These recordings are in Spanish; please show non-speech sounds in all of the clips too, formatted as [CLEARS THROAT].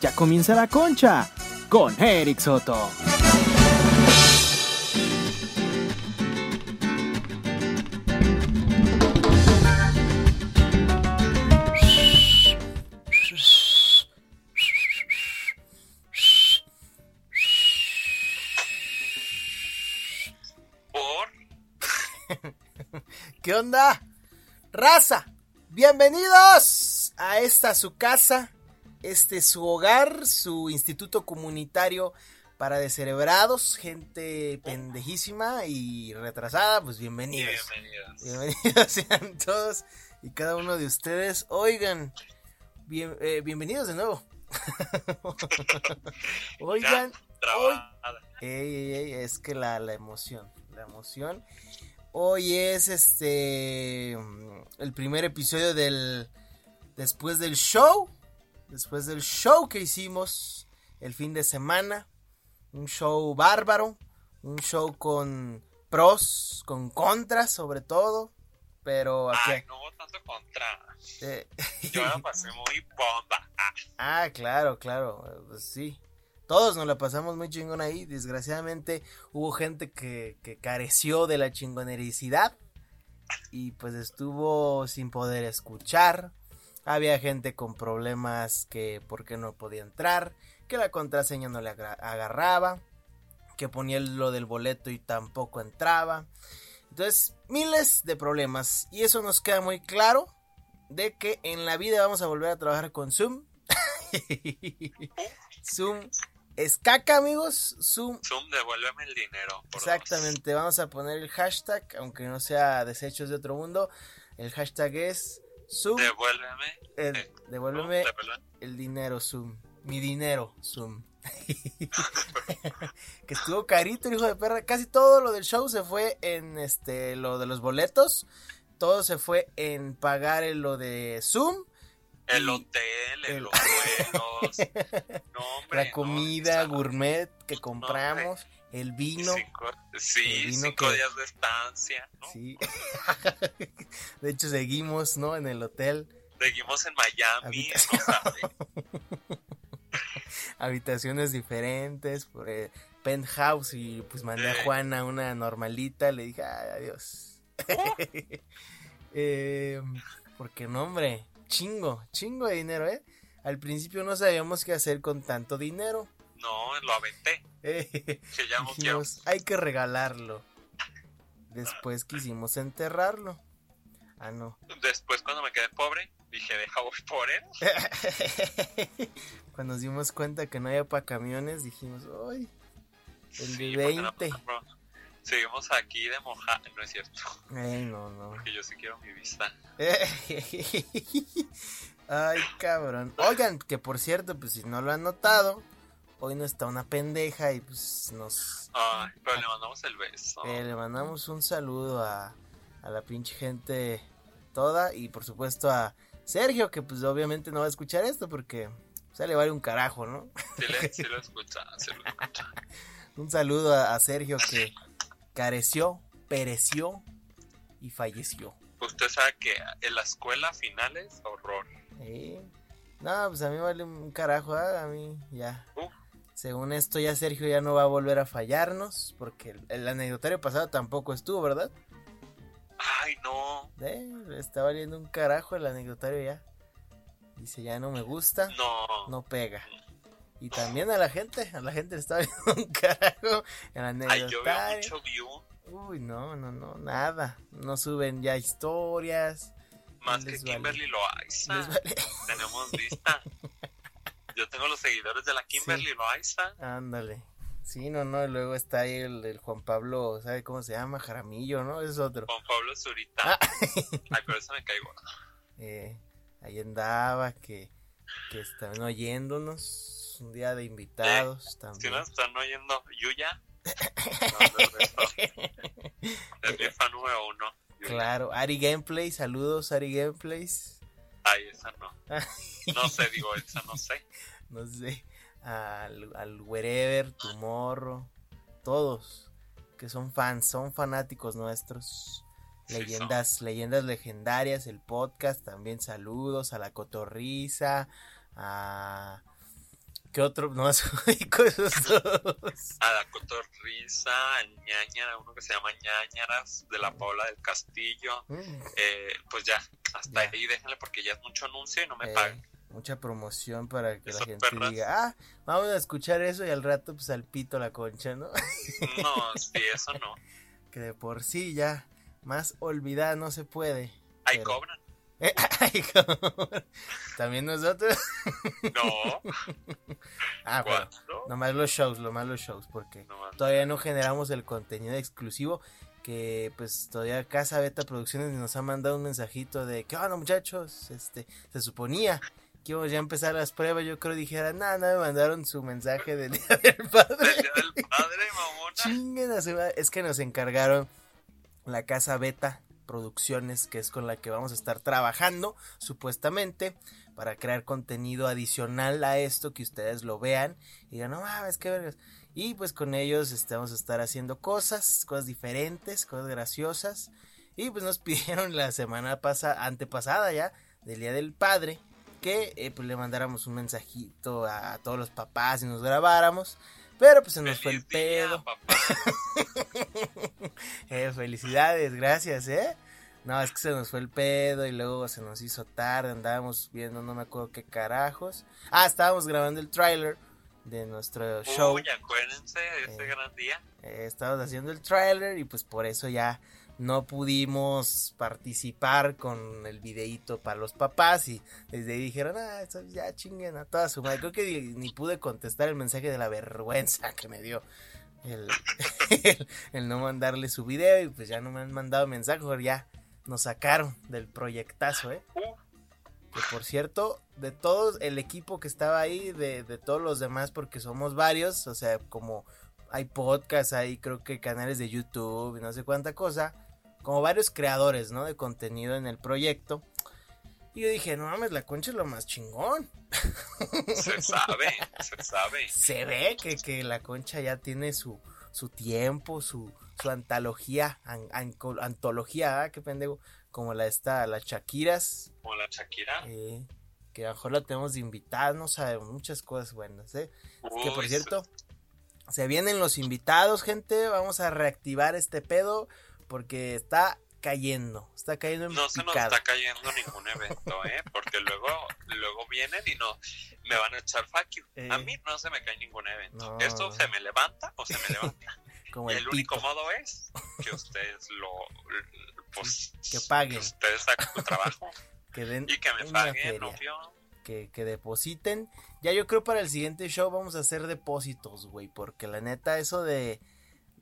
Ya comienza la concha con Eric Soto. [LAUGHS] ¿Qué onda? Raza, bienvenidos a esta su casa, este su hogar, su instituto comunitario para descerebrados, gente pendejísima y retrasada, pues bienvenidos. Bienvenidos. Bienvenidos [LAUGHS] sean todos y cada uno de ustedes. Oigan, bien- eh, bienvenidos de nuevo. [LAUGHS] Oigan, Trabada. Ey, ey, ey, es que la, la emoción, la emoción. Hoy es este el primer episodio del después del show, después del show que hicimos el fin de semana, un show bárbaro, un show con pros, con contras sobre todo, pero aquí Ay, no hubo tanto contra. eh, Yo la [LAUGHS] pasé muy bomba. Ah, claro, claro, pues sí. Todos nos la pasamos muy chingón ahí. Desgraciadamente hubo gente que, que careció de la chingonericidad y pues estuvo sin poder escuchar. Había gente con problemas que porque no podía entrar, que la contraseña no le agarraba, que ponía lo del boleto y tampoco entraba. Entonces, miles de problemas. Y eso nos queda muy claro de que en la vida vamos a volver a trabajar con Zoom. [LAUGHS] Zoom es caca, amigos. Zoom. Zoom, devuélveme el dinero. por Exactamente. Vamos a poner el hashtag, aunque no sea desechos de otro mundo. El hashtag es Zoom. Devuélveme. el- eh, devuélveme el dinero, Zoom. Mi dinero, Zoom. [LAUGHS] que estuvo carito, el hijo de perra. Casi todo lo del show se fue en este lo de los boletos. Todo se fue en pagar en lo de Zoom. El hotel, el- los [LAUGHS] vuelos. No, hombre. La comida no, gourmet que compramos. El vino. cinco- el sí, vino cinco que- días de estancia. ¿no? Sí. [LAUGHS] de hecho, seguimos, ¿no? En el hotel. Seguimos en Miami. Habitación. no sabe. [LAUGHS] Habitaciones diferentes. Por, penthouse. Y pues mandé a. Juana una normalita. Le dije, ay, adiós. [LAUGHS] Eh, porque no, hombre. Chingo, chingo de dinero, ¿eh? Al principio no sabíamos qué hacer con tanto dinero. No, lo aventé. Eh, Que ya no quiero. dijimos, hay que regalarlo. Después quisimos enterrarlo. Ah, no. Después, cuando me quedé pobre, dije, deja voy por él. [LAUGHS] Cuando nos dimos cuenta que no había para camiones, dijimos, ¡ay! El Sí, de porque no, 20. bro, Seguimos aquí de moja. No es cierto. Ay, no, no. Que yo sí quiero mi vista. [LAUGHS] Ay, cabrón. Oigan, que por cierto, pues si no lo han notado, hoy no está una pendeja y pues nos... Ay, pero le mandamos el beso. eh, le mandamos un saludo a, a la pinche gente toda y por supuesto a Sergio, que pues obviamente no va a escuchar esto porque se le vale un carajo, ¿no? Sí, le- sí lo escucha, sí lo escucha. [LAUGHS] Un saludo a, a Sergio que careció, pereció y falleció. Usted sabe que en la escuela finales, horror. ¿Eh? No, pues a mí vale un carajo, ¿ah? a mí ya. Uf. Según esto ya Sergio ya no va a volver a fallarnos porque el, el anecdotario pasado tampoco estuvo, ¿verdad? Ay, no, Eh, está valiendo un carajo el anecdotario ya. Dice, ya no me gusta, no. no pega. Y también a la gente, a la gente le está [LAUGHS] valiendo un carajo el Ay, yo veo anecdotario. mucho view. Uy, no, no, no, nada. No suben ya historias. Más que Les vale. Kimberly Loaiza. Vale. Tenemos lista. [LAUGHS] Yo tengo los seguidores de la Kimberly Loaiza. Ándale. Sí, no, no, y luego está ahí el, el Juan Pablo, ¿sabe cómo se llama? Jaramillo, ¿no? Es otro. Juan Pablo Zurita. Ah. [LAUGHS] Ay, pero eso me caigo. Eh, ahí andaba, que, que están oyéndonos. Un día de invitados Si también. nos están oyendo, Yuya. No, [LAUGHS] no, no. Es mi fan número uno. Yuya. Claro, Ari Gameplay, saludos Ari Gameplays. Ay, esa no. [LAUGHS] No sé, digo, esa no sé. No sé, al, al Wherever, Tomorrow, todos que son fans, son fanáticos nuestros. Sí, Leyendas, leyendas legendarias, el podcast, también saludos a la cotorriza, a, ¿Qué otro? No más [LAUGHS] esos dos. A la Cotorrisa, el ñañara, uno que se llama ñañaras, de la Paula del Castillo. Mm, Eh, pues ya, hasta Ya. ahí déjenle porque ya es mucho anuncio y no me eh, pagan. mucha promoción para que la gente perras. diga, ah, vamos a escuchar eso y al rato pues al pito la concha, ¿no? [LAUGHS] No, sí, eso no. [LAUGHS] que de por sí ya más olvidada no se puede. Ahí Pero- cobran. Eh, [LAUGHS] ay. También nosotros. No, [LAUGHS] Ah, nomás los shows, nomás los shows, porque todavía no generamos el contenido exclusivo que pues todavía Casa Beta Producciones nos ha mandado un mensajito de que onda muchachos, este, se suponía que íbamos ya a empezar las pruebas, yo creo dijera, nada, nada, me mandaron su mensaje del Día del [LAUGHS] El Padre. día del padre, mamona. Chinguen a su madre. Es que nos encargaron la Casa Beta Producciones, que es con la que vamos a estar trabajando, supuestamente, para crear contenido adicional a esto, que ustedes lo vean y digan, no mames, qué vergas. Y pues con ellos este, vamos a estar haciendo cosas, cosas diferentes, cosas graciosas. Y pues nos [LAUGHS] pidieron la semana pasada, antepasada ya, del Día del Padre, que eh, pues le mandáramos un mensajito a, a todos los papás y nos grabáramos. Pero pues se nos fue el pedo. papá. [LAUGHS] Eh, felicidades, gracias, ¿eh? No, es que se nos fue el pedo y luego se nos hizo tarde, andábamos viendo, no me acuerdo qué carajos. Ah, estábamos grabando el tráiler de nuestro show. Uy, acuérdense de ese Eh. gran día. Eh, estábamos haciendo el tráiler y pues por eso ya no pudimos participar con el videíto para los papás y desde ahí dijeron, ah, eso ya chinguen a toda su madre. Creo que ni, ni pude contestar el mensaje de la vergüenza que me dio el, [LAUGHS] el, el no mandarle su video y pues ya no me han mandado mensaje, ya nos sacaron del proyectazo, ¿eh? Uh, Que por cierto, de todos el equipo que estaba ahí, de, de todos los demás, porque somos varios, o sea, como hay podcasts, hay creo que canales de YouTube y no sé cuánta cosa, como varios creadores, ¿no? De contenido en el proyecto. Y yo dije, no mames, la concha es lo más chingón. [LAUGHS] se sabe, se sabe. Se ve que, que la concha ya tiene su, su tiempo, su, su antología, an- antología, ¿ah? qué pendejo, como la esta, las Shakiras, Como la Shakira. eh, que a lo mejor la tenemos de invitada, no sabemos, muchas cosas buenas, ¿eh? que por cierto, se vienen los invitados, gente, vamos a reactivar este pedo porque está cayendo, está cayendo en No se nos está cayendo ningún evento, ¿eh? Porque luego, luego vienen y no me van a echar fuck you. Eh. A mí no se me cae ningún evento. No. Esto se me levanta o se me levanta. [LAUGHS] como y el el único modo es que ustedes lo. Pues, Que paguen. ustedes hagan su trabajo [LAUGHS] que den y que me paguen, que, que depositen. Ya yo creo para el siguiente show vamos a hacer depósitos, güey, porque la neta eso de,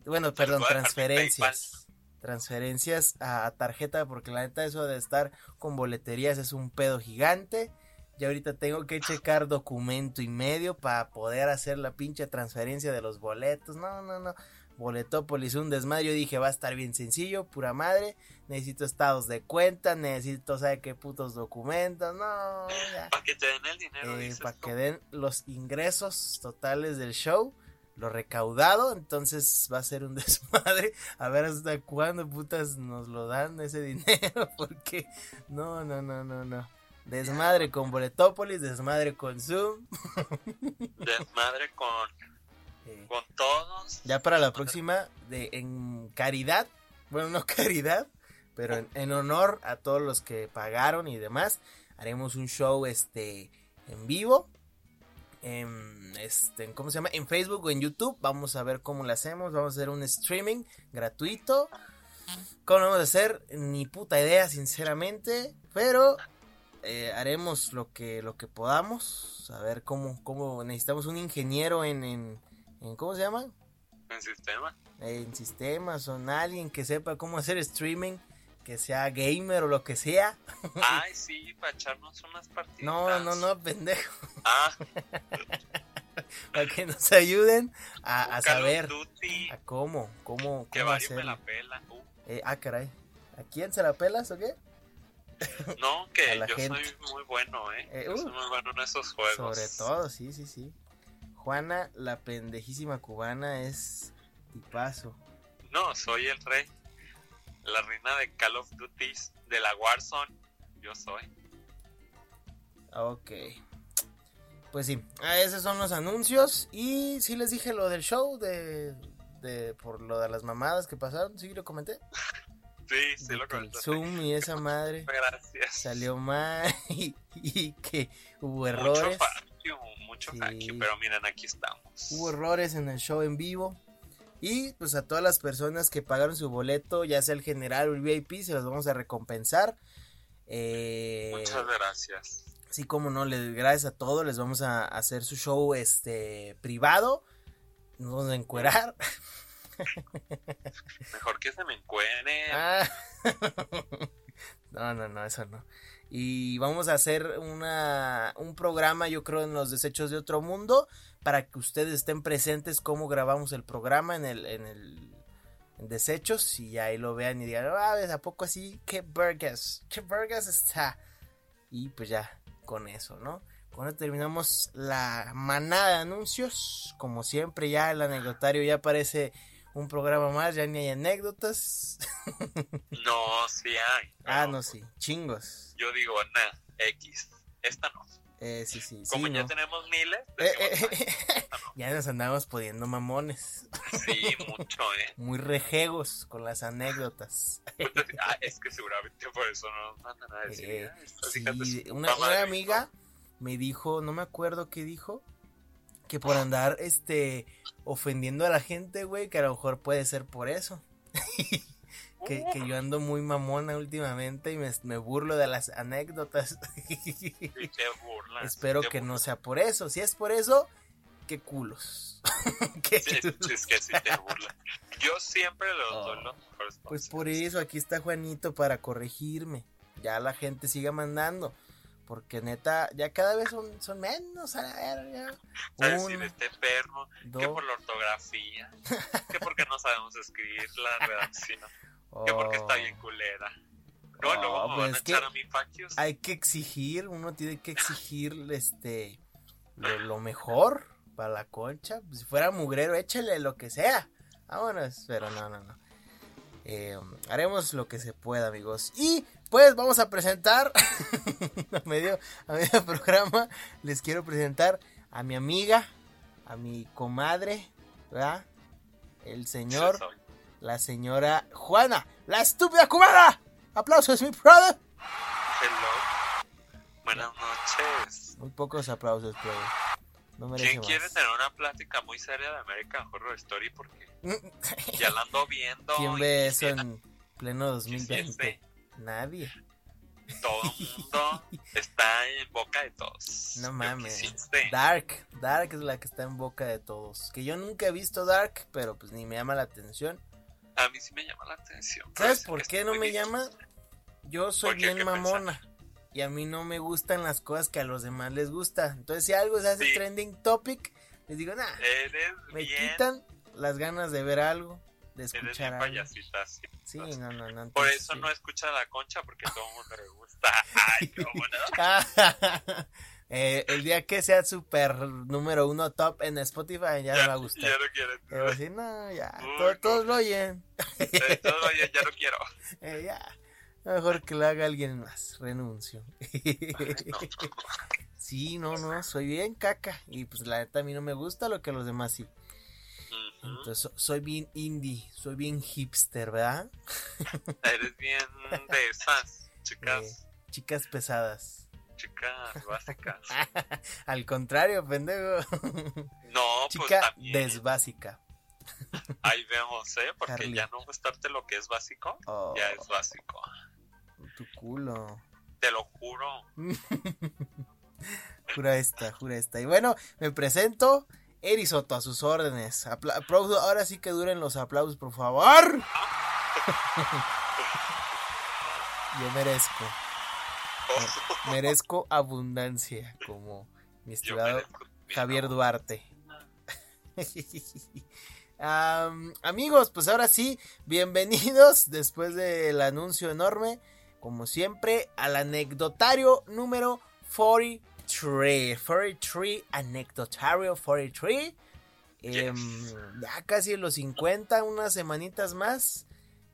bueno, perdón, transferencias. Transferencias a, tarjeta, porque la neta eso de estar con boleterías es un pedo gigante. Y ahorita tengo que checar documento y medio para poder hacer la pinche transferencia de los boletos. No, no, no. Boletópolis, un desmadre. Yo dije, va a estar bien sencillo, pura madre. Necesito estados de cuenta, necesito, ¿sabe qué putos documentos? No. Para que te den el dinero, Eh, para que den los ingresos totales del show, lo recaudado, entonces va a ser un [LAUGHS] desmadre. A ver hasta cuándo putas nos lo dan ese dinero, [LAUGHS] porque no, no, no, no, no. Desmadre con Boletópolis, desmadre con Zoom. [LAUGHS] Desmadre con, Eh, con todos. ya para la próxima, de, en caridad, bueno, no caridad, pero en, en honor a todos los que pagaron y demás, haremos un show este en vivo. En, este, ¿cómo se llama? En Facebook o en YouTube. Vamos a ver cómo lo hacemos. Vamos a hacer un streaming gratuito. ¿Cómo lo vamos a hacer? Ni puta idea, sinceramente. Pero eh, haremos lo que, lo que podamos. A ver cómo, cómo necesitamos un ingeniero en, en, en ¿cómo se llama? En sistema. en sistemas o en alguien que sepa cómo hacer streaming, que sea gamer o lo que sea. Ay, sí, para echarnos unas partidas. No, no, no, pendejo. Ah, [LAUGHS] Para que nos ayuden a, a saber a cómo, cómo, que cómo varios me la pela. Uh, Eh, ah, caray. ¿A quién se la pelas o qué? no, que yo gente. soy muy bueno, ¿eh? Eh, Yo uh. soy muy bueno en esos juegos. Sobre todo, sí, sí, sí. Juana, la pendejísima cubana, es tipazo. No, soy el rey. La reina de Call of Duty, de la Warzone. Yo soy. Ok. Pues sí, ah, esos son los anuncios. Y sí les dije lo del show de, de por lo de las mamadas que pasaron. Sí, lo comenté. [LAUGHS] Sí, sí lo comentaste. Zoom y esa [LAUGHS] madre Gracias. salió mal [LAUGHS] y, y que hubo Mucho errores. thank you, mucho Sí. pero miren, aquí estamos. Hubo errores en el show en vivo. Y pues a todas las personas que pagaron su boleto, ya sea el general o el VIP, se los vamos a recompensar. Eh, Muchas gracias. Sí, como no, les, gracias a todos, les vamos a hacer su show este privado. Nos vamos a encuerar. Mejor que se me encuene. Ah. [LAUGHS] No, no, no, eso no. Y vamos a hacer una, un programa, yo creo, en los desechos de otro mundo, para que ustedes estén presentes cómo grabamos el programa en el, en el en desechos y ahí lo vean y digan, ah, ¿a poco así? ¿Qué burgers? ¿Qué burgers está? Y pues ya, con eso, ¿no? Eso terminamos la manada de anuncios. Como siempre, ya el anecdotario ya parece un programa más, ya ni hay anécdotas. [LAUGHS] No, sí hay. Ah, no, sí, chingos. Yo digo, nah, X. Esta no. Eh, sí, sí, sí. Como ya ¿no? tenemos miles, Eh, decimos, eh, "Ay, esta no". [LAUGHS] ya nos andamos poniendo mamones. Sí, mucho, ¿eh? [LAUGHS] Muy rejegos con las anécdotas. Pues, ah, es que seguramente por eso no nos mandan a decir. Eh, "Ah, sí, una, una madre", amiga me dijo, no me acuerdo qué dijo, que por andar este ofendiendo a la gente, güey, que a lo mejor puede ser por eso. [LAUGHS] que, que yo ando muy mamona últimamente y me, me burlo de las anécdotas. Sí, qué burla. Espero que no sea por eso. Si es por eso, qué culos. [LAUGHS] Qué Sí, es que sí te burla. Yo siempre los doy Oh. los mejores Pues por eso, aquí está Juanito para corregirme. Ya la gente siga mandando. Porque neta, ya cada vez son, son menos. A la verga. ¿Sabes Uno, de este perro? Que dos. por la ortografía. que porque no sabemos escribir la [LAUGHS] redacción. Que porque está bien culera. No, Oh, luego me pues van a que echar a mi facios. Hay que exigir, uno tiene que exigir este lo, lo mejor para la concha. Si fuera mugrero, échale lo que sea. Vámonos, pero no, no, no. Eh, haremos lo que se pueda, amigos. Y pues vamos a presentar [LAUGHS] a medio, a medio programa. Les quiero presentar a mi amiga, a mi comadre, ¿verdad? El señor, la señora Juana, la estúpida cubana. Aplausos, mi brother. Hello. Buenas noches. Muy pocos aplausos, pero no ¿Quién más. quiere tener una plática muy seria de American Horror Story? Porque [LAUGHS] ya la ando viendo. ¿Quién ve eso en pleno 2020? Nadie. Todo el [LAUGHS] mundo está en boca de todos. No mames. Dark, Dark es la que está en boca de todos. Que yo nunca he visto Dark, pero pues ni me llama la atención. A mí sí me llama la atención. ¿Sabes es- por qué no me llama? Yo soy bien ¿Qué mamona. Y a mí no me gustan las cosas que a los demás les gusta. Entonces si algo se hace Sí. trending topic, les digo, Eres me bien, quitan las ganas de ver algo, de eres escuchar algo. payasita, sí. Sí, no, no, no. Por eso sí. no escucha la concha, porque todo el mundo le gusta. [LAUGHS] Ay, cómo no. [LAUGHS] Eh, el día que sea super número uno top en Spotify ya, no me va a gustar. Ya no quiero. Pero si no, ya, Uy, to- no. todos lo oyen. Eh, ya, ya no quiero. [LAUGHS] Eh, ya, mejor que lo haga alguien más, renuncio. No, sí, no, no, soy bien caca. Y pues la neta a mí no me gusta lo que a los demás sí. Entonces so- soy bien indie, soy bien hipster, ¿verdad? [LAUGHS] Eres bien de esas chicas, Eh, chicas pesadas. chicas [LAUGHS] básicas. [LAUGHS] Al contrario, pendejo. No, pues Chica también. desbásica. Ahí vemos, ¿eh? Porque Carly. ya no gustarte lo que es básico, Oh, ya es básico. tu culo. Te lo juro. Jura esta, jura esta. Y bueno, me presento. Eri Soto, a sus órdenes. Apla- ahora sí que duren los aplausos, por favor. [LAUGHS] Yo merezco. [LAUGHS] Merezco abundancia, como mi estimado Javier. Duarte. [LAUGHS] Am, amigos, pues ahora sí, bienvenidos después del anuncio enorme, como siempre, al anecdotario número 43. 43, anecdotario 43. Em, ya casi los 50, unas semanitas más.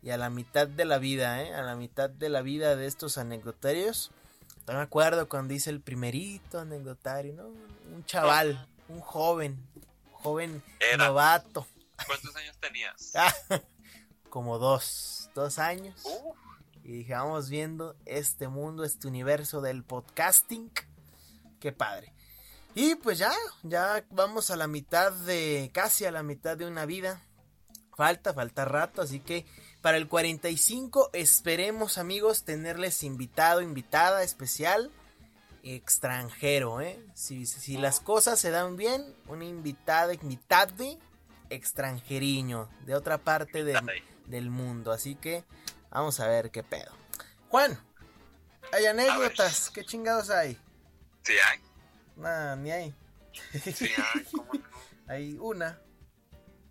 Y a la mitad de la vida, ¿eh? A la mitad de la vida de estos anecdotarios. No me acuerdo cuando hice el primerito anecdotario, ¿no? Un chaval, un joven, joven Era. novato. ¿Cuántos años tenías? [LAUGHS] Como dos, dos años. Uh, Y dije, vamos viendo este mundo, este universo del podcasting. Qué padre. Y pues ya, ya vamos a la mitad de, casi a la mitad de una vida. Falta, falta rato, así que para el 45 esperemos amigos tenerles invitado, invitada especial extranjero, ¿eh? Si, si las cosas se dan bien, una invitada, invitade extranjeriño de otra parte del, del mundo. Así que vamos a ver qué pedo. Juan, hay anécdotas, ¿qué chingados hay? Sí hay, Nada, ni hay. sí hay, ¿cómo no? [LAUGHS] Hay una.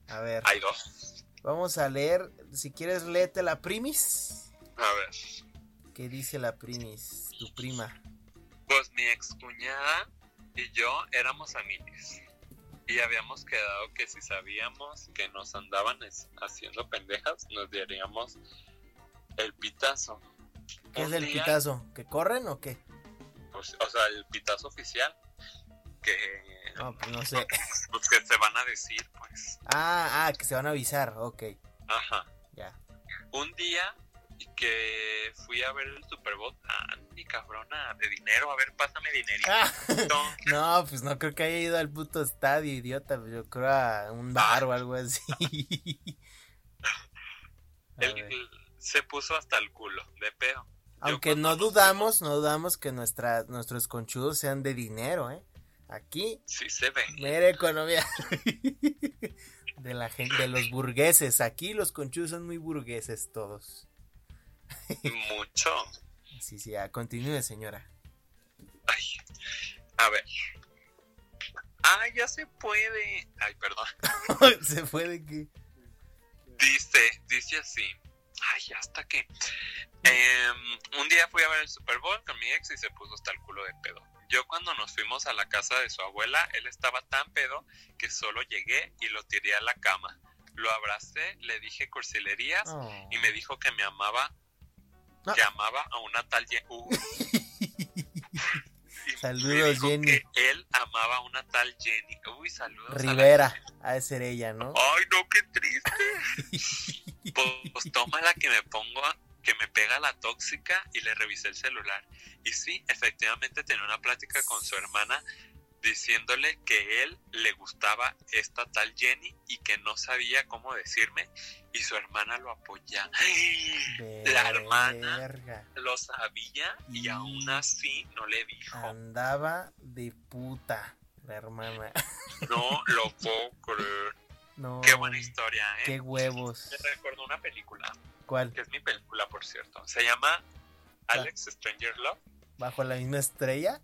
A ver, Hay dos. vamos a leer, si quieres léete la primis. A ver. ¿Qué dice la primis? Tu prima. Pues mi excuñada y yo éramos amigos. Y habíamos quedado que si sabíamos que nos andaban haciendo pendejas, nos daríamos el pitazo. ¿Qué es el día, pitazo? ¿Que corren o qué? Pues, o sea, el pitazo oficial. Que, No, pues no sé. pues, que se van a decir, pues. Ah, ah, que se van a avisar, ok, Ajá. ya. Un día que fui a ver el Super Bowl. Ah, mi cabrona, de dinero. A ver, pásame dinerito. Ah, [LAUGHS] no, pues no creo que haya ido al puto estadio, idiota. pues Yo creo a un bar o algo así. [LAUGHS] A Él ver. se puso hasta el culo, de pedo. Aunque no dudamos, no dudamos que nuestra, nuestros conchudos sean de dinero, ¿eh? Aquí, Sí se ve. mera economía [LAUGHS] de la gente, de los burgueses. Aquí los conchudos son muy burgueses todos. Mucho. Sí, sí, ya, continúe, señora. Ay. A ver. Ah, ya se puede. Ay, perdón. [LAUGHS] Se fue de que... Dice, dice así. Ay, hasta que. Em, un día fui a ver el Super Bowl con mi ex y se puso hasta el culo de pedo. Yo cuando nos fuimos a la casa de su abuela, él estaba tan pedo que solo llegué y lo tiré a la cama. Lo abracé, le dije cursilerías Oh. y me dijo que me amaba, Ah. que amaba a una tal. [LAUGHS] Y Saludos, Jenny. Que él amaba a una tal Jenny. Uy, saludos. a Rivera, ha de ser ella, ¿no? Ay, no, qué triste. [LAUGHS] pues, pues tómala que me pongo, que me pega la tóxica y le revisé el celular. Y sí, efectivamente tenía una plática con su hermana diciéndole que él le gustaba esta tal Jenny y que no sabía cómo decirme y su hermana lo apoya. La hermana lo sabía y Y- aún así no le dijo. Andaba de puta la hermana. No lo puedo creer. No. Qué buena historia, ¿eh? Qué huevos. Me recuerdo una película. ¿Cuál? que es mi película, por cierto. Se llama Alex Stranger Love. ¿Bajo la misma estrella?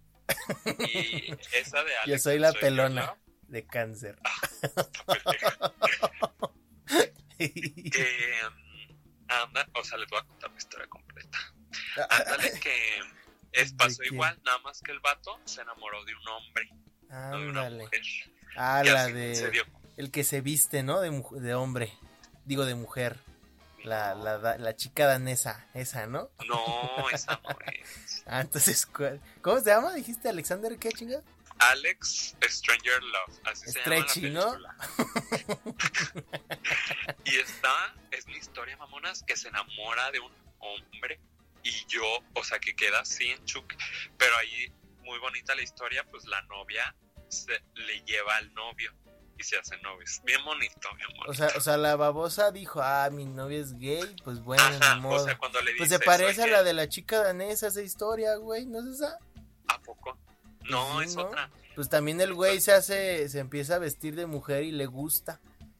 Y esa de [LAUGHS] Alex Yo soy la Stranger pelona Love, de cáncer. que [LAUGHS] mm, anda, o sea, les voy a contar la historia completa. Ándale que es, ¿De pasó igual, nada más que el vato se enamoró de un hombre, no de una Ándale. mujer. Ah, Y la así se de. dio- El que se viste, ¿no? De, de hombre. Digo, de mujer. La, la, la chica danesa, esa, ¿no? No, esa no es. [LAUGHS] Ah, entonces, ¿cuál? ¿cómo se llama? ¿Dijiste Alexander qué chinga? Alex Stranger Love, así Stretchy, se ¿no? llama la película. [LAUGHS] y esta es mi historia, mamonas, que se enamora de un hombre y yo, o sea, que queda así en chuc, pero ahí muy bonita la historia, pues la novia se le lleva al novio y se hacen novios. Bien bonito, bien bonito. O sea, o sea, la babosa dijo, ah, mi novia es gay, pues bueno, Ajá, ni o modo. sea, cuando le dice pues se parece a "Soy la gay", de la chica danesa esa historia, güey, ¿no es esa? ¿A poco? No, Sí, es ¿no? otra. Pues también el güey se hace, se empieza a vestir de mujer y le gusta.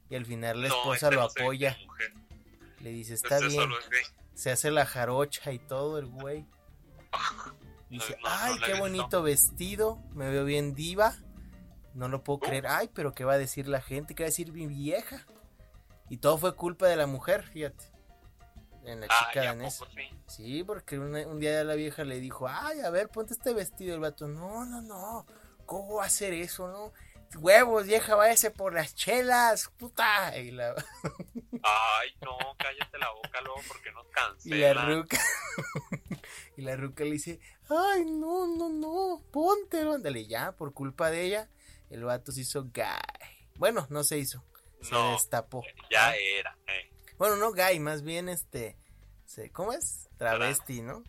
Y al final la No, esposa este lo no apoya. Le dice, está Este bien. es. Se hace la jarocha y todo el güey. [LAUGHS] Dice, ay, qué visto". bonito vestido, me veo bien diva. No lo puedo creer. Ay, pero ¿qué va a decir la gente? ¿Qué va a decir mi vieja? Y todo fue culpa de la mujer, fíjate. En la chica Ay, ¿a danesa. poco sí? Sí, porque una- un día la vieja le dijo, ay, a ver, ponte este vestido. El vato, no, no, no, ¿cómo va a hacer eso, no? Huevos, vieja, váyase por las chelas, puta. Y la, [LAUGHS] Ay, no, cállate la boca luego porque nos y la ruca. [LAUGHS] Y la ruca le dice, ay, no, no, no, póntelo, ándale, ya, por culpa de ella, el vato se hizo gay. Bueno, no se hizo, se No. destapó. Ya era. eh. Bueno, no gay, más bien este, ¿cómo es? Travesti, ¿no?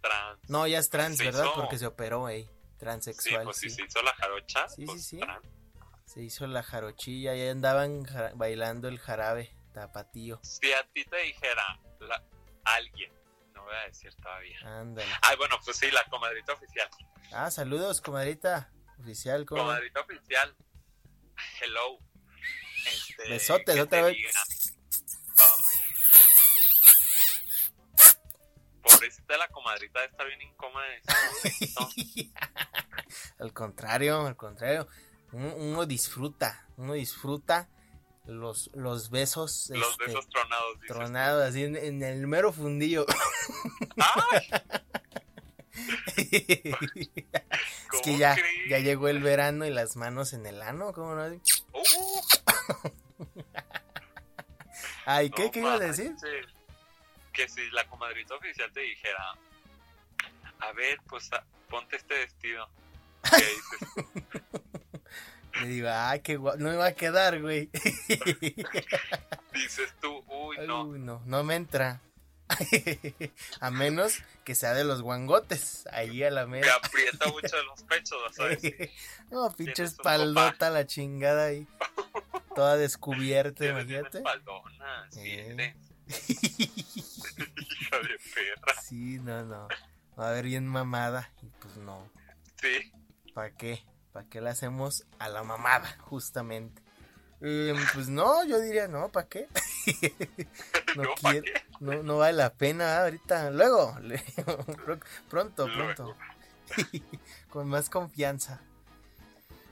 Trans. No, ya es trans, Se ¿verdad? hizo- Porque se operó, ey, Sí, transexual, pues sí. si se hizo la jarocha, Sí, pues sí, sí. trans. Se hizo la jarochilla y andaban bailando el jarabe tapatío. Si a ti te dijera la- alguien, no voy a decir todavía. Ándale. Ay, bueno, pues sí, la comadrita oficial. Ah, saludos, comadrita oficial, ¿cómo? Comadrita oficial. Hello. Este, Besotes, otra vez. Pobrecita la comadrita estar bien incómoda en ese momento. [LAUGHS] al contrario, al contrario. Uno, uno disfruta, uno disfruta los, los besos Los este, besos tronados. tronados así en, en el mero fundillo. ¡Ay! [LAUGHS] [LAUGHS] es ¿Cómo que ya, ya llegó el verano y las manos en el ano, ¿cómo no? Uh, [LAUGHS] Ay, ¿qué, no qué ibas a decir? Que si la comadrita oficial te dijera, a ver, pues a- ponte este vestido. ¿Qué dices? [LAUGHS] Le digo, ay, qué guapo, no me va a quedar, güey. Dices tú, uy, no. Uy, no, no me entra. [LAUGHS] a menos que sea de los guangotes, ahí a la Me mera. aprieta mucho los pechos, ¿sabes? [LAUGHS] no, pinche espaldota la chingada ahí. Toda descubierta, imagínate. espaldona, sí Eh. eres. [LAUGHS] Hija de perra. sí, no, no. Va a ver bien mamada. Y pues no. Sí, ¿Para qué? ¿Para qué la hacemos a la mamada, justamente? Em, pues no, yo diría no, ¿para qué? [LAUGHS] no, No, ¿pa' quiero, qué? no, no vale la pena ¿ah? ahorita. Luego, [LAUGHS] pronto, pronto. [LAUGHS] Con más confianza.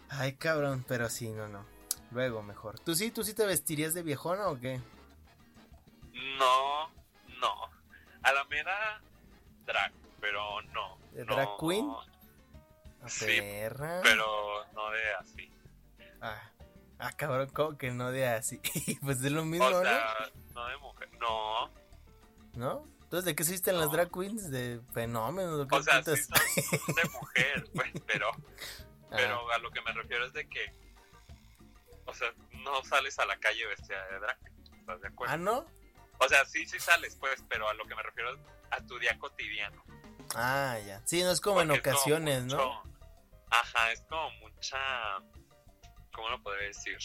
Ay, cabrón, pero sí, no, no. Luego mejor. ¿Tú sí, tú sí te vestirías de viejona o qué? no, no. A la mera drag, pero no. ¿De no, drag queen? A Sí, perra. Pero no de así. Ah, ah, cabrón, ¿cómo que no de así? [LAUGHS] pues es lo mismo, O sea, no de mujer. No. ¿no? ¿No? Entonces, ¿de qué existen las No. drag queens? ¿De fenómenos? ¿o qué O sea, sí son [LAUGHS] de mujer, pues, pero, Ah, pero a lo que me refiero es de que, o sea, no sales a la calle vestida de drag, ¿estás de acuerdo? ah, ¿no? O sea, sí, sí sales, pues, pero a lo que me refiero es a tu día cotidiano. Ah, ya. Sí, no es como en como ocasiones, ¿no? Ajá, es como mucha, ¿cómo lo podría decir?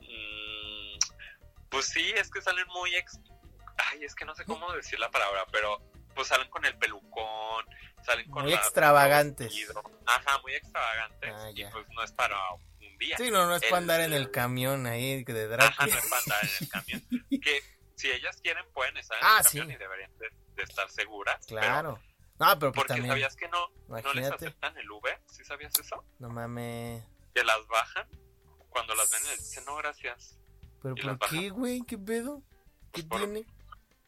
Mm, pues sí, es que salen muy ex... Ay, es que no sé cómo decir la palabra, pero pues salen con el pelucón, salen con Muy la- extravagantes. Ajá, muy extravagantes. Ah, y pues no es para un día. Sí, no, no es para andar en el camión ahí de drag Ajá, no es para andar en el camión. [LAUGHS] que si ellas quieren pueden estar en Ah, el camión sí. y deberían de, de estar seguras. pero- Claro. No, pero pues porque también. sabías que no, no les aceptan el Uber, ¿sí sabías eso? No mames. Que las bajan cuando las ven les dicen no gracias. ¿Pero por qué, güey? ¿Qué pedo? ¿Qué Pues por- tiene?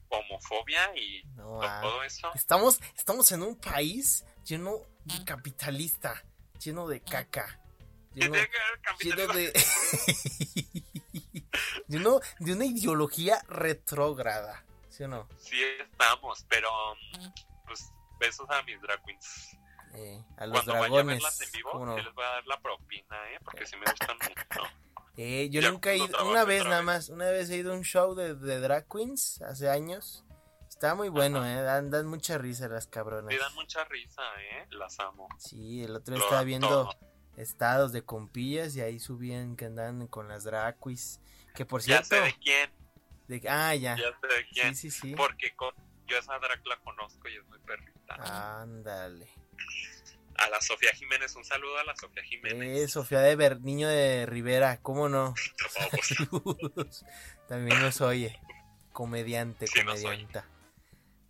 Homofobia y No, ah. todo eso. Estamos, estamos en un país lleno de capitalista, lleno de caca. ¿Qué Lleno, lleno de. [LAUGHS] lleno de una ideología retrógrada. ¿Sí o no? Sí estamos, pero pues besos a mis drag queens. Eh, a los Cuando vaya a dragones. verlas en vivo, ¿cómo no? les voy a dar la propina, ¿eh? Porque sí me gustan mucho. Eh, yo Ya nunca he ido, una vez nada vez. más, una vez he ido a un show de, de drag queens hace años. Está muy bueno, eh, dan, dan mucha risa las cabronas. Sí dan mucha risa, ¿eh? Las amo. Sí, el otro día Lo estaba viendo todo. estados de compillas y ahí subían que andaban con las drag queens. Que por Ya cierto, sé de quién, de- ah, ya. ya sé de quién. Sí, sí, sí. Porque con, yo esa drag la conozco y es muy perrita. Ándale. A la Sofía Jiménez, un saludo a la Sofía Jiménez. Eh, Sofía de Ver, niño de Rivera, ¿cómo no? [LAUGHS] También nos oye. Comediante, Sí, comedianta.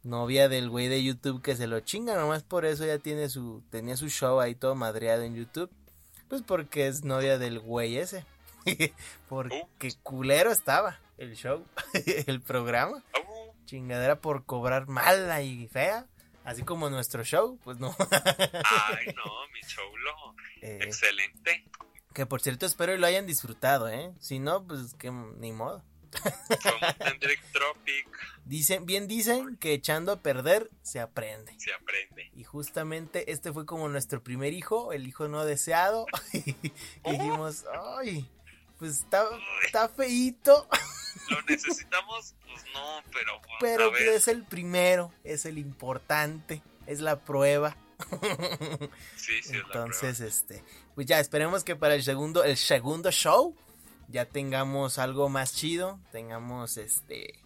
Novia del güey de YouTube que se lo chinga, nomás por eso ya tiene su, tenía su show ahí todo madreado en YouTube. Pues porque es novia del güey ese. [LAUGHS] porque culero estaba el show, [LAUGHS] el programa. Uh, Chingadera por cobrar mala y fea. Así como nuestro show, pues no. ay, no, mi choulo. [LAUGHS] Eh, Excelente. que por cierto espero y lo hayan disfrutado, ¿eh? Si no, pues que ni modo. [LAUGHS] Drake Tropic. Dicen, bien dicen que echando a perder se aprende. Se aprende. Y justamente este fue como nuestro primer hijo, el hijo no deseado. [LAUGHS] y dijimos, ay, pues está, está feíto, ¿Lo necesitamos? Pues no, pero. pues, pero es el primero, es el importante, es la prueba. Sí, sí, es la Entonces, este, pues ya esperemos que para el segundo, el segundo show ya tengamos algo más chido, tengamos este,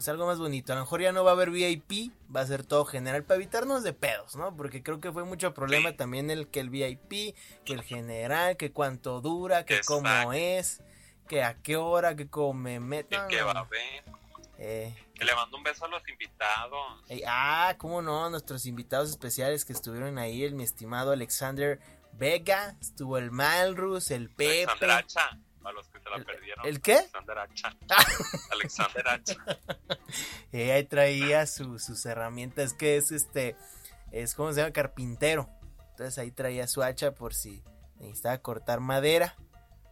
pues algo más bonito. A lo mejor ya no va a haber VIP, va a ser todo general para evitarnos de pedos, ¿no? Porque creo que fue mucho problema Sí. también el que el VIP, que el general, que cuánto dura, que Que cómo snack. es, que a qué hora, que come met- prueba. no, Y que va a ver. Eh, Que le mando un beso a los invitados. Ey, ah, cómo no, nuestros invitados especiales que estuvieron ahí, el mi estimado Alexander Vega, estuvo el Malrus, el Pepe. Alexander Hacha. A los que se la ¿El- perdieron. el qué? Alexander Hacha. [LAUGHS] Alexander Hacha. [LAUGHS] Eh, ahí traía su- sus herramientas, que es este, es como se llama, carpintero. Entonces ahí traía su hacha por si necesitaba cortar madera.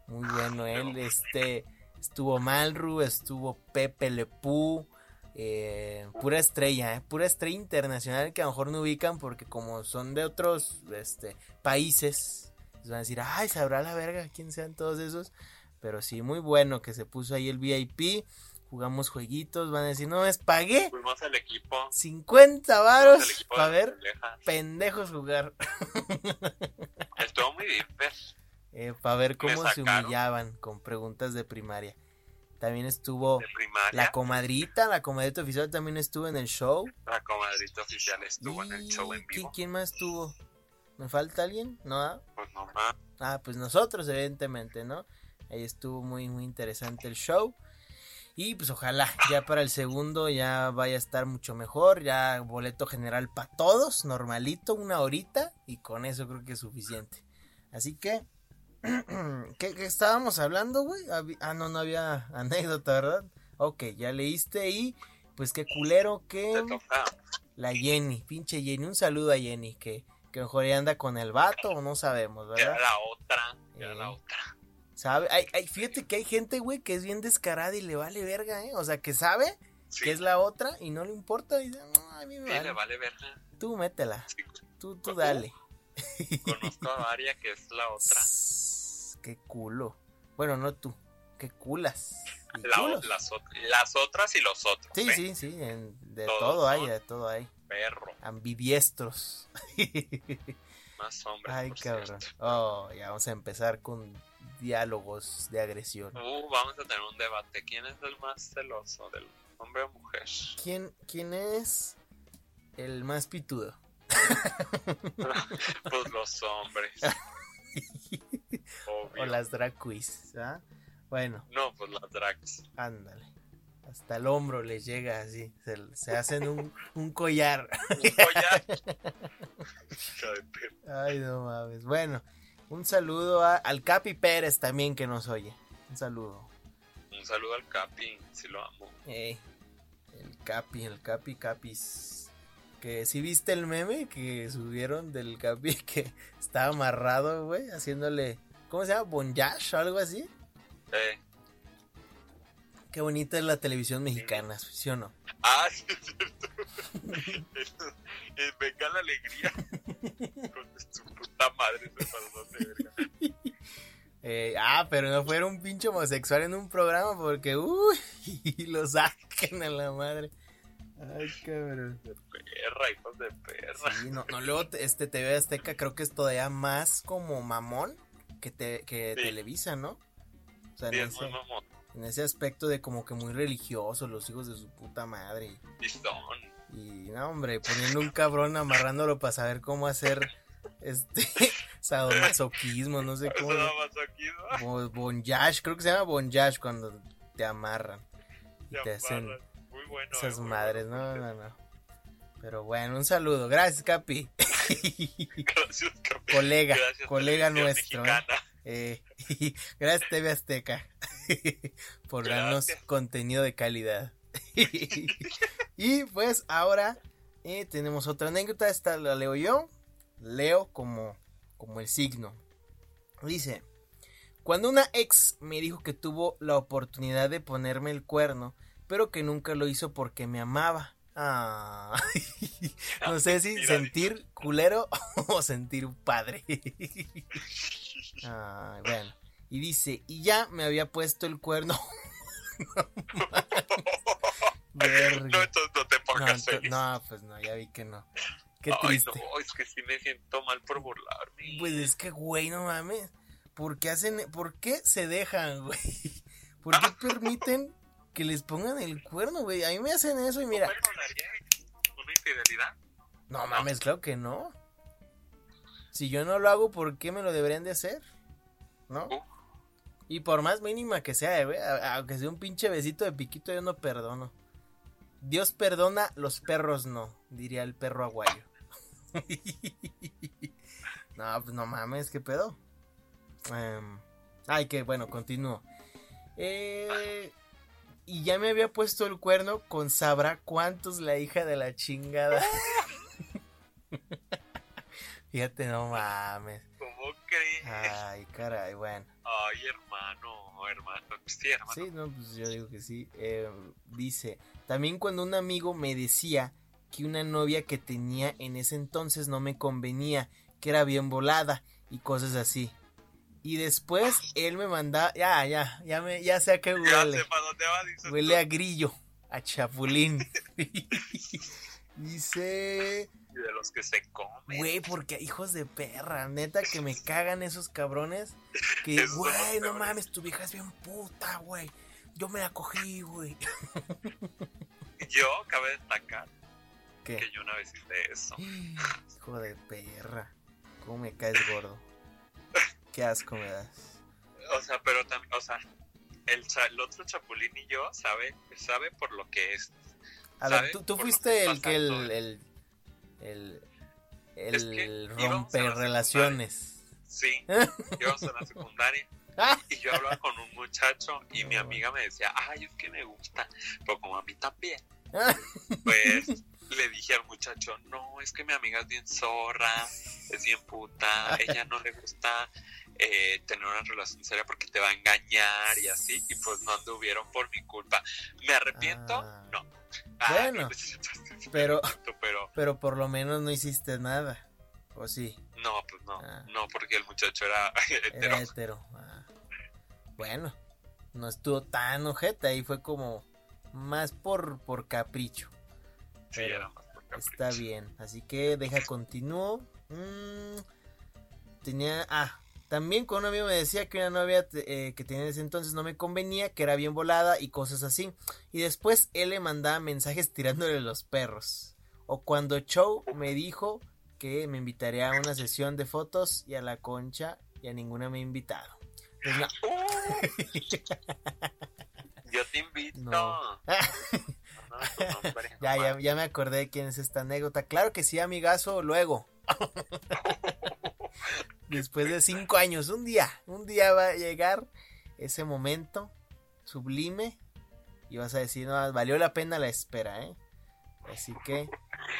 Muy bueno él, este, estuvo Malru, estuvo Pepe Lepú, eh, pura estrella, eh, pura estrella internacional que a lo mejor no ubican porque como son de otros este, países, van a decir, ay, sabrá la verga quién sean todos esos. Pero sí, muy bueno que se puso ahí el VIP. Jugamos jueguitos, van a decir, no, es pagué Fuimos el equipo. 50 fuimos varos para ver pendejos jugar. [LAUGHS] Estuvo muy difícil. Eh, para ver cómo se humillaban con preguntas de primaria. También estuvo la comadrita, la comadrita oficial también estuvo en el show. La comadrita oficial estuvo en el show en ¿qui- vivo. ¿Quién más estuvo? ¿Me falta alguien? ¿No? ah? Pues nomás. Ah, pues nosotros, evidentemente, ¿no? Ahí estuvo muy, muy interesante el show. Y pues ojalá ya para el segundo ya vaya a estar mucho mejor. Ya boleto general para todos, normalito, una horita. Y con eso creo que es suficiente. Así que, [CLEARS THROAT] ¿qué, qué estábamos hablando, güey? Ah, no, no había [LAUGHS] anécdota, ¿verdad? Ok, ya leíste y pues qué culero que... La Jenny, pinche Jenny, un saludo a Jenny, que, que mejor ya anda con el vato o no sabemos, ¿verdad? era la otra. Era Eh. la otra. ¿Sabe? Ay, ay, fíjate que hay gente, güey, que es bien descarada y le vale verga, ¿eh? O sea, que sabe Sí, que es la otra y no le importa. Y dice, no, a mí me sí, vale. le vale verga. Tú métela, Sí, tú, tú dale. [LAUGHS] Conozco a Varia, que es la otra. [LAUGHS] Qué culo. Bueno, no tú, qué culas. La las, ot- las otras y los otros. Sí, ¿eh? sí, sí, en- de Todos, todo hay, de todo hay. Perro. Ambidiestros. [LAUGHS] Más hombres. Ay, cabrón. cierto. Oh, ya vamos a empezar con diálogos de agresión. Uh, vamos a tener un debate. ¿Quién es el más celoso? ¿Del hombre o mujer? ¿Quién, quién es el más pitudo? [LAUGHS] pues los hombres. [LAUGHS] Obvio. O las drag queens, ¿ah? Bueno, No, pues las drags. ándale. Hasta el hombro les llega así. Se, se hacen un, un collar. [LAUGHS] Un collar. Ay, no mames. Bueno, un saludo a- al Capi Pérez también que nos oye. Un saludo. Un saludo al Capi, si lo amo. Ey, el Capi, el Capi Capis. Que si viste el meme que subieron del Capi [LAUGHS] que estaba amarrado, güey, haciéndole. ¿Cómo se llama? ¿Bonyash o algo así? Eh. Qué bonita es la televisión mexicana, ¿sí o no? Ah, sí, es cierto. Venga la alegría. Con su puta madre se pasó de verga. Eh, ah, pero no fuera un pinche homosexual en un programa porque, uy, [LAUGHS] lo saquen a la madre. Ay, cabrón. De perra, hijos de perra. Sí, no, no, luego te- este TV Azteca creo que es todavía más como mamón que, te, que Sí. Televisa, ¿no? O sea, Sí, en es muy mamón. En ese aspecto de como que muy religioso, los hijos de su puta madre. Y no, hombre, poniendo un cabrón amarrándolo para saber cómo hacer este [LAUGHS] sadomasoquismo, no sé [LAUGHS] cómo. Eso da masoquismo. Bo- Bonyash, creo que se llama Bonyash cuando te amarran. Y te hacen amarran. Muy bueno. esas eh, muy madres, bueno. no, no, no. Pero bueno, un saludo. Gracias, Capi. [LAUGHS] Gracias, Capi. colega, Gracias, colega nuestro. ¿eh? Eh, gracias, TV Azteca, [LAUGHS] por darnos contenido de calidad. [LAUGHS] y pues ahora eh, tenemos otra anécdota. Esta la leo yo. Leo como, como el signo. Dice: Cuando una ex me dijo que tuvo la oportunidad de ponerme el cuerno, pero que nunca lo hizo porque me amaba. [LAUGHS] Ah, no sé si sentir culero o sentir padre. Ah, bueno. Y dice, y ya me había puesto el cuerno. [LAUGHS] no, entonces no te pongas no, feliz. no, pues no, ya vi que no. Qué Ay, triste. no, es que sí me siento mal por burlarme. Pues es que, güey, no mames. ¿Por qué hacen, por qué se dejan, güey? [LAUGHS] ¿Por qué permiten que les pongan el cuerno, güey? A mí me hacen eso y mira. ¿No perdonaría una infidelidad? No mames, claro que no. Si yo no lo hago, ¿por qué me lo deberían de hacer? ¿No? Y por más mínima que sea, güey, a- aunque sea un pinche besito de piquito, yo no perdono. Dios perdona, los perros no, diría el perro aguayo. [LAUGHS] no, pues no mames, ¿qué pedo? Em, ay, que bueno, continúo. Eh, y ya me había puesto el cuerno con sabrá cuántos la hija de la chingada. [LAUGHS] Fíjate, no mames. ¿Cómo crees? Ay, caray, bueno. Ay, hermano, hermano. Sí, hermano. Sí, no, pues yo digo que sí. Eh, dice, también cuando un amigo me decía que una novia que tenía en ese entonces no me convenía, que era bien volada y cosas así. Y después él me mandaba, ya, ya, ya me, ya sé a qué Ya huele. sé para dónde va, Huele tú. a grillo, a chapulín. [LAUGHS] Dice, Y de los que se comen. güey, porque hijos de perra, neta que me cagan esos cabrones. Que, [LAUGHS] güey, no mames, tu vieja es bien puta, güey. Yo me la cogí, güey. [LAUGHS] Yo, cabe destacar ¿Qué? que yo una vez hice eso. [GASPS] Hijo de perra. ¿Cómo me caes gordo? Qué asco me das. O sea, pero también, o sea, el, el otro chapulín y yo sabe, sabe por lo que es. A ver, tú, tú fuiste el que el. todo. El. el. Es que romper relaciones. Sí, íbamos a la secundaria [LAUGHS] y yo hablaba con un muchacho y mi amiga me decía, ay, es que me gusta, pero como a mí también, pues le dije al muchacho, no, es que mi amiga es bien zorra, es bien puta, ella no le gusta eh, tener una relación seria porque te va a engañar y así, y pues no anduvieron por mi culpa. ¿Me arrepiento? Ah. No. Ah, Bueno, no, [LAUGHS] pero- pero Pero por lo menos no hiciste nada. ¿O sí? no, pues no, Ah. no, porque el muchacho era [LAUGHS] hetero. Era hetero. Ah. Bueno, no estuvo tan ojeta y fue como más por, por capricho. Sí, pero era más por capricho. Está bien, así que deja continúo. Mm, tenía, ah, también con un amigo me decía que una novia eh, que tenía en ese entonces no me convenía, que era bien volada y cosas así. Y después él le mandaba mensajes tirándole los perros. O cuando Chow me dijo que me invitaría a una sesión de fotos y a la concha y a ninguna me ha invitado. Pues no. [LAUGHS] Yo te invito. No. [LAUGHS] Ya, ya, ya me acordé de quién es esta anécdota. Claro que sí, amigazo, luego. [LAUGHS] Después de cinco años, un día, un día va a llegar ese momento sublime y vas a decir, no, valió la pena la espera, ¿eh? Así que,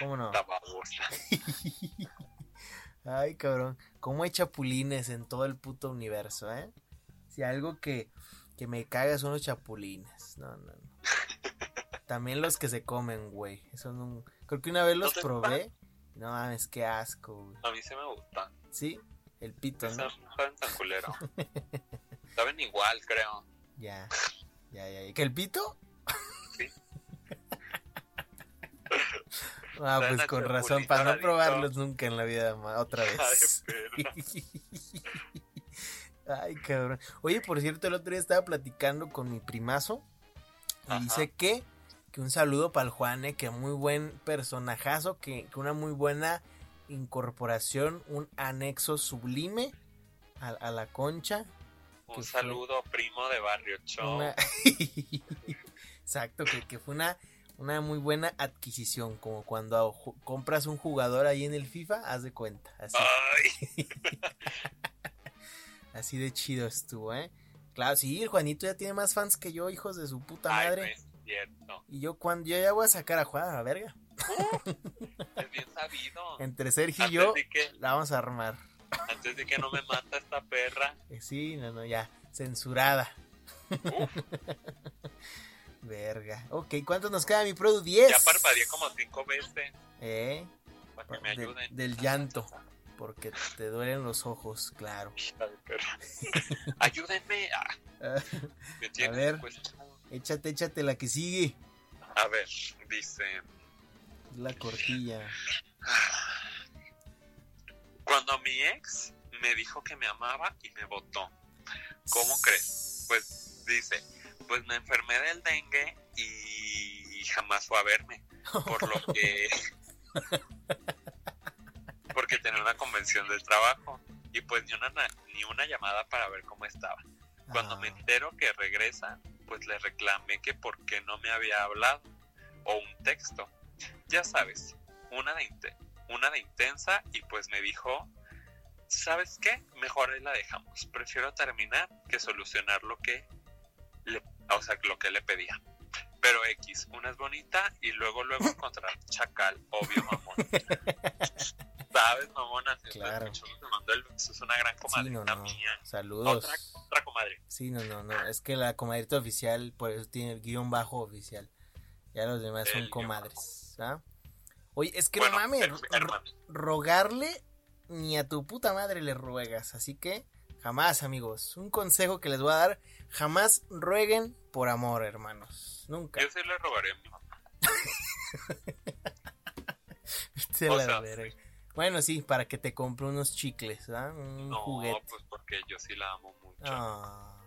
¿cómo no? [LAUGHS] Ay, cabrón, cómo hay chapulines en todo el puto universo, ¿eh? Si algo que, que me caga son los chapulines, no, no, no. También los que se comen, güey. Eso no... Creo que una vez los probé. No mames, qué asco, güey. A mí se me gusta. Sí, el pito, No ¿no? saben tan culero. [LAUGHS] Saben igual, creo. Ya, ya, ya. ¿Y ¿Que el pito? Sí. [LAUGHS] Ah, pues con razón, para no probarlos nunca en la vida otra [LAUGHS] Ay, vez. perra. Ay, cabrón. Oye, por cierto, el otro día estaba platicando con mi primazo y Ajá. dice que, que un saludo para el Juane, que muy buen personajazo, que, que una muy buena incorporación, un anexo sublime a, a la concha. Un fue- saludo, primo de Barrio. Una- [LAUGHS] Exacto, que, que fue una, una muy buena adquisición, como cuando compras un jugador ahí en el FIFA, haz de cuenta, así, Ay, [LAUGHS] así de chido estuvo, ¿eh? Claro, sí, el Juanito ya tiene más fans que yo, hijos de su puta ay, no madre. es cierto. Y yo cuando yo ya voy a sacar a Juan a la verga. Es bien sabido. Entre Sergio y yo que, la vamos a armar. antes de que no me mata esta perra. Eh, sí, no, no, ya. Censurada. Verga. Ok, ¿cuánto nos queda mi Produ? 10. ya parpadeé como cinco veces Eh, para que me de- ayuden. del llanto. Porque te duelen los ojos, claro. [LAUGHS] Ayúdenme. Ah, [LAUGHS] me tienen ver. échate, échate la que sigue. A ver, dice. La cortilla. Cuando mi ex me dijo que me amaba y me votó. ¿Cómo crees? Pues dice, pues me enfermé del dengue y jamás fue a verme. Por lo que... [LAUGHS] Porque tenía una convención del trabajo y pues ni una, ni una llamada para ver cómo estaba. Cuando Ah, me entero que regresa, pues le reclamé que por qué no me había hablado o un texto. Ya sabes, una de, una de intensa y pues me dijo, ¿sabes qué? Mejor ahí la dejamos. Prefiero terminar que solucionar lo que le, o sea, lo que le pedía. Pero X, una es bonita y luego luego [LAUGHS] encontrar chacal, obvio mamón. ¿Sabes, mamona? Si Claro. te mando el beso, es una gran Sí, comadrita no, no. mía. Saludos. Otra, otra comadre. Sí, no, no, no. Es que la comadrita oficial, por eso tiene el guion bajo oficial. Ya los demás El son comadres. ¿Ah? Oye, es que Bueno, no mames, rogarle ni a tu puta madre le ruegas. Así que jamás, amigos. Un consejo que les voy a dar: jamás rueguen por amor, hermanos. Nunca. Yo sí le rogaré a mi mamá. [LAUGHS] O la sea. Bueno, sí, para que te compre unos chicles, ¿verdad? Un No, juguete. pues porque yo sí la amo mucho. Ah.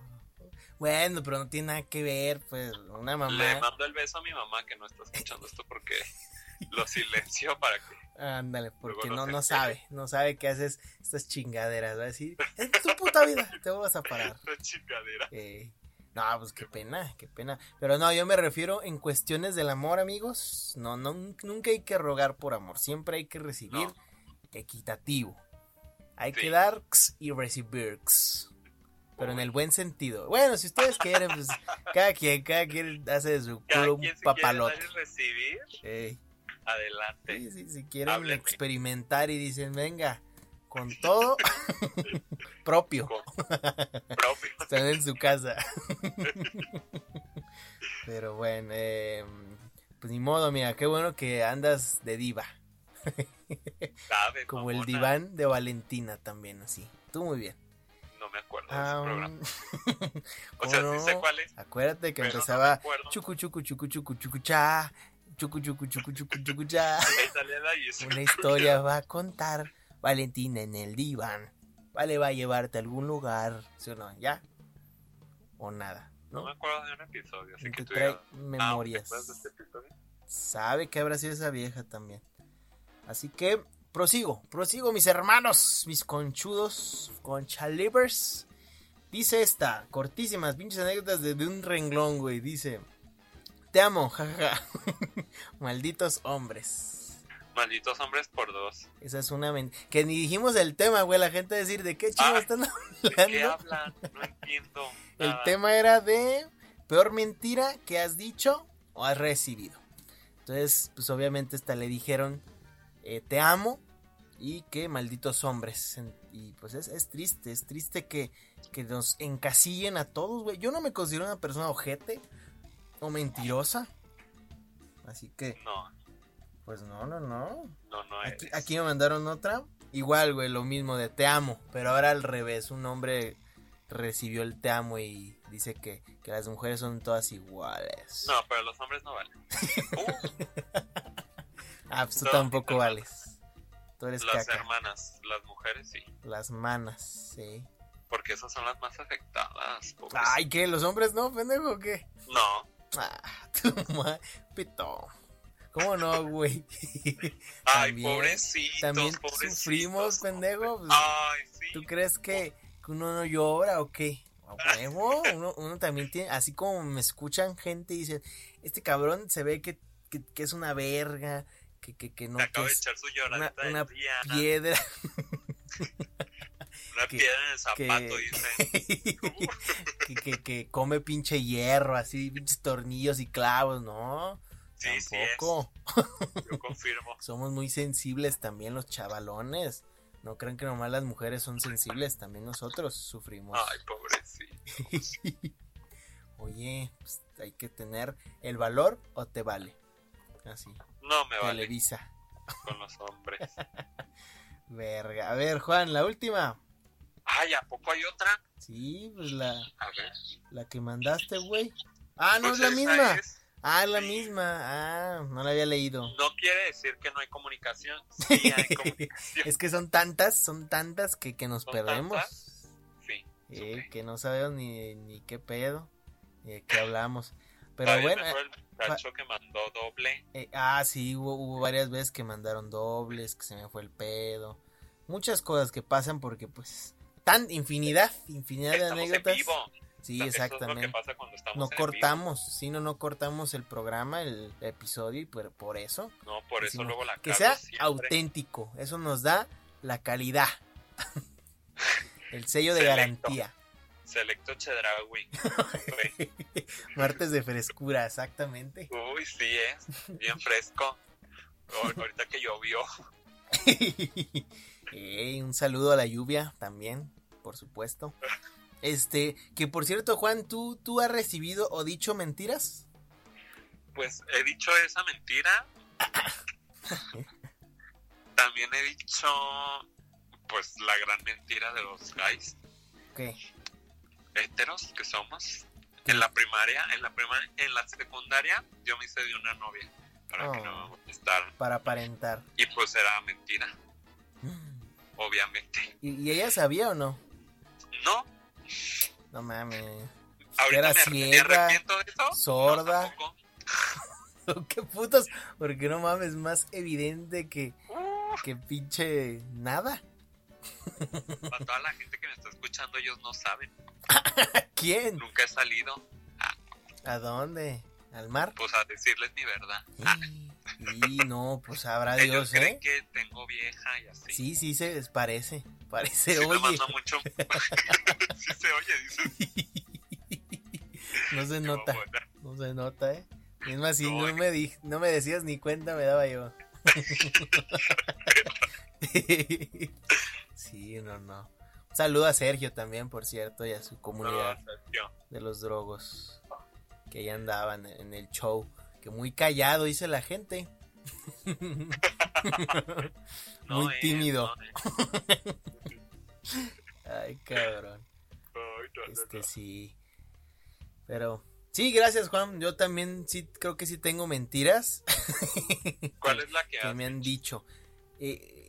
Bueno, pero no tiene nada que ver, pues, una mamá. Le mando el beso a mi mamá que no está escuchando esto porque [LAUGHS] lo silencio para que. Ándale, porque no, no sabe, no sabe que haces estas chingaderas, va a decir, en tu puta vida te vas a parar. [LAUGHS] Chingadera. Eh, no, pues qué pena, qué pena. Pero no, yo me refiero en cuestiones del amor, amigos. No, no, nunca hay que rogar por amor, siempre hay que recibir No. equitativo. Hay que dar y recibir x. Pero en el buen sentido. Bueno, si ustedes quieren, pues cada quien, cada quien hace de su culo un si papalote. y recibir, adelante. Sí, sí, si quieren experimentar y dicen, venga, con todo [LAUGHS] propio, [LAUGHS] Propio. están en su casa. [LAUGHS] Pero bueno, eh, pues ni modo, mira, qué bueno que andas de diva. Como el diván de Valentina también, así. Tú muy bien. No me acuerdo de ese Ah, programa. [LAUGHS] [LAUGHS] O ¿cómo sea, no? sí sé cuál es. Acuérdate que no empezaba acuerdo. chucu chucu chucu chucu chucu cha, chucu chucu chucu chucu chucu cha. [LAUGHS] Una historia va a contar Valentina en el diván. Vale, va a llevarte a algún lugar. ¿Sí o no? ¿Ya? ¿O nada? No ¿No? me acuerdo de un episodio, así que tú trae digas, ah, ¿te memorias. de este episodio? Sabe que habrá sido esa vieja también. Así que prosigo, prosigo mis hermanos, mis conchudos, conchalivers. Dice esta, cortísimas, pinches anécdotas de, de un renglón, güey. Dice, te amo, jajaja. [LAUGHS] Malditos hombres. Malditos hombres por dos. Esa es una men- que ni dijimos el tema, güey. La gente decir de qué chingo están ¿De qué hablando. [LAUGHS] hablan? No entiendo. El tema era de peor mentira que has dicho o has recibido. Entonces, pues obviamente esta le dijeron eh, te amo y que malditos hombres. Y pues es, es triste, es triste que, que nos encasillen a todos, güey. Yo no me considero una persona ojete o mentirosa. Así que, No, pues no, no, no. no, no Aquí, aquí me mandaron otra. Igual, güey, lo mismo de te amo. Pero ahora al revés. Un hombre recibió el te amo y dice que, que las mujeres son todas iguales. No, pero los hombres no valen. [LAUGHS] Uh, ah, pues tú no, tampoco vales. Tú eres las caca. hermanas, las mujeres sí. Las manas, sí. Porque esas son las más afectadas. pobres. Ay, ¿qué? ¿Los hombres no, pendejo, o qué? No. Ah, [LAUGHS] tu ma... Pito. ¿Cómo no, güey? [LAUGHS] Ay, También- pobrecitos, También pobrecitos. sufrimos, pendejo. pues, Ay, sí. ¿Tú crees que, que uno no llora o qué? Huevo, uno, uno también tiene, así como me escuchan gente y dicen, este cabrón se ve que, que, que es una verga, que, que, que no, de una, piedra, [LAUGHS] Una que- piedra en el zapato, [LAUGHS] que, dice. que, que, come pinche hierro, así, pinches tornillos y clavos, no, Sí, sí es. tampoco. [LAUGHS] Yo confirmo. Somos muy sensibles también los chavalones. No crean que nomás las mujeres son sensibles, también nosotros sufrimos. Ay, pobrecito. Oye, pues, hay que tener el valor o te vale. Así. No me vale Televisa. con los hombres. [LAUGHS] Verga. A ver, Juan, la última. Ay, ¿a poco hay otra? Sí, pues la, A ver. la que mandaste, güey. Ah, no Pues es la misma. es- Ah, es la sí. misma. Ah, no la había leído. No quiere decir que no hay comunicación. [LAUGHS] Sí hay comunicación. es que son tantas, son tantas que, que nos ¿Son perdemos. tantas? Sí. Eh, que no sabemos ni, ni qué pedo, ni de qué hablamos. Pero Todavía bueno, me fue el muchacho que mandó doble. eh, ah, sí, hubo, hubo varias veces que mandaron dobles, que se me fue el pedo. Muchas cosas que pasan porque, pues, tan infinidad, infinidad de Estamos en anécdotas. vivo. Sí, exactamente. pasa No cortamos, si no, no cortamos el programa, el episodio, y por, por eso. No, por eso luego la que sea siempre. auténtico, eso nos da la calidad. [LAUGHS] el sello de Selecto. garantía. Selecto Chedraui. [LAUGHS] Martes de frescura, exactamente. Uy, sí, es bien fresco. Ahor- Ahorita que llovió. [LAUGHS] Un saludo a la lluvia también, por supuesto. Este, que por cierto, Juan, ¿tú, tú has recibido o dicho mentiras? Pues he dicho esa mentira. [LAUGHS] También he dicho, pues, la gran mentira de los guys ¿Qué? Heteros que somos. En la primaria, en la primaria, en la secundaria, yo me hice de una novia para que Oh. no me molestaran. Para aparentar. Y pues era mentira, [GASPS] obviamente. ¿Y, y ella sabía o no? No, No mames. ahorita Era me, me ciega, de eso. sorda. [LAUGHS] No. ¿Qué putos? Porque no mames, más evidente que, que pinche nada. Para toda la gente que me está escuchando, ellos no saben. [LAUGHS] ¿Quién? Nunca he salido, ¿A dónde? ¿Al mar? pues, a decirles mi verdad. Ah, Y no, pues sabrá [LAUGHS] ellos Dios, creen ¿eh? que tengo vieja y así. Sí, sí, se parece. Parece, Sí, oye. mucho. [LAUGHS] sí se oye, dices. No se nota, no se nota, ¿eh? Es más, si No, no, es me, di- no me decías ni cuenta, me daba yo. Sí, no, no. Un saludo a Sergio también, por cierto, y a su comunidad No, de los drogos que ahí andaban en el show. Que muy callado, dice la gente. [LAUGHS] No muy tímido. no es. [LAUGHS] Ay, cabrón. Este sí. Pero sí, gracias Juan. Yo también sí creo que sí tengo mentiras ¿Cuál es la [LAUGHS] que, que me han dicho? dicho. Eh,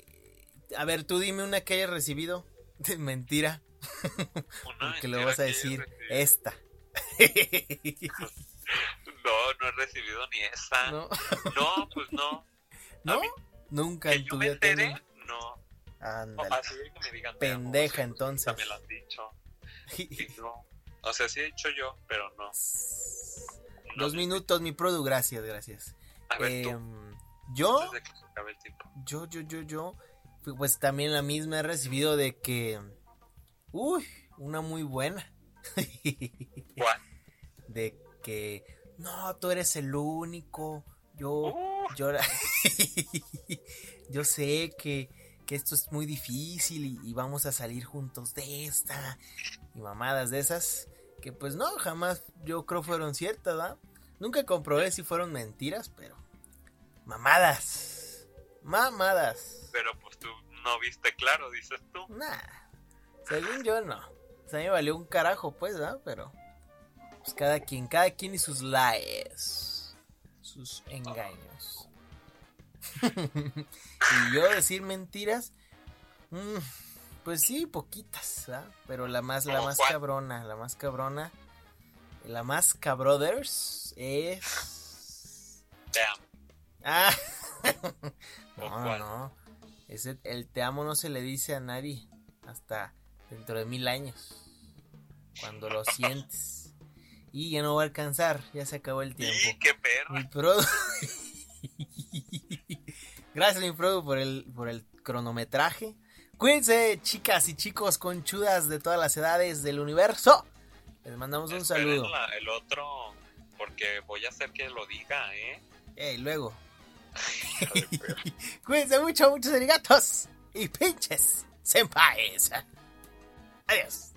a ver, tú dime una que hayas recibido de mentira, [LAUGHS] Una que le mentira vas a decir esta. [LAUGHS] No, no he recibido ni esa. No, ¿No? pues no. [LAUGHS] ¿No? mí- Nunca en tu vida no. no. Ándale. Así que me digan. amo, Pendeja, o sea, entonces. Me lo han dicho. Y no. O sea, sí he dicho yo, pero no. no Dos minutos, mi produ, gracias, gracias. A ver, tú, Em, yo, antes de que se acabe el tiempo. yo, yo, yo, yo, pues también la misma he recibido de que, uy, una muy buena. [LAUGHS] ¿Cuál? de que, no, tú eres el único, yo, Uh, yo, [LAUGHS] yo sé que, que esto es muy difícil y, y vamos a salir juntos de esta y mamadas de esas que pues no, jamás yo creo fueron ciertas, ¿verdad? Nunca comprobé si fueron mentiras, pero mamadas, mamadas. pero pues tú no viste claro, dices tú. Nah, según yo no. O sea, me valió un carajo, pues, ¿verdad? Pero pues cada quien, cada quien y sus lies, sus engaños. [LAUGHS] y yo decir mentiras, mm, pues sí, poquitas, ¿verdad? Pero la más, la ¿Cómo más cuál? cabrona, la más cabrona, la más cabrothers es... Amo. [LAUGHS] Ah, ¿O no, cuál? no. Ese, el te amo no se le dice a nadie hasta dentro de mil años. Cuando lo sientes. Y ya no va a alcanzar, ya se acabó el ¡Y tiempo. qué perra! Mi pro. [LAUGHS] Gracias, mi pro, por el, por el cronometraje. Cuídense, chicas y chicos conchudas de todas las edades del universo. Les mandamos un Esperen saludo. la- el otro, porque voy a hacer que lo diga, ¿eh? Ey, luego. [LAUGHS] Cuídense mucho, muchos arigatos. Y pinches senpais. Adiós.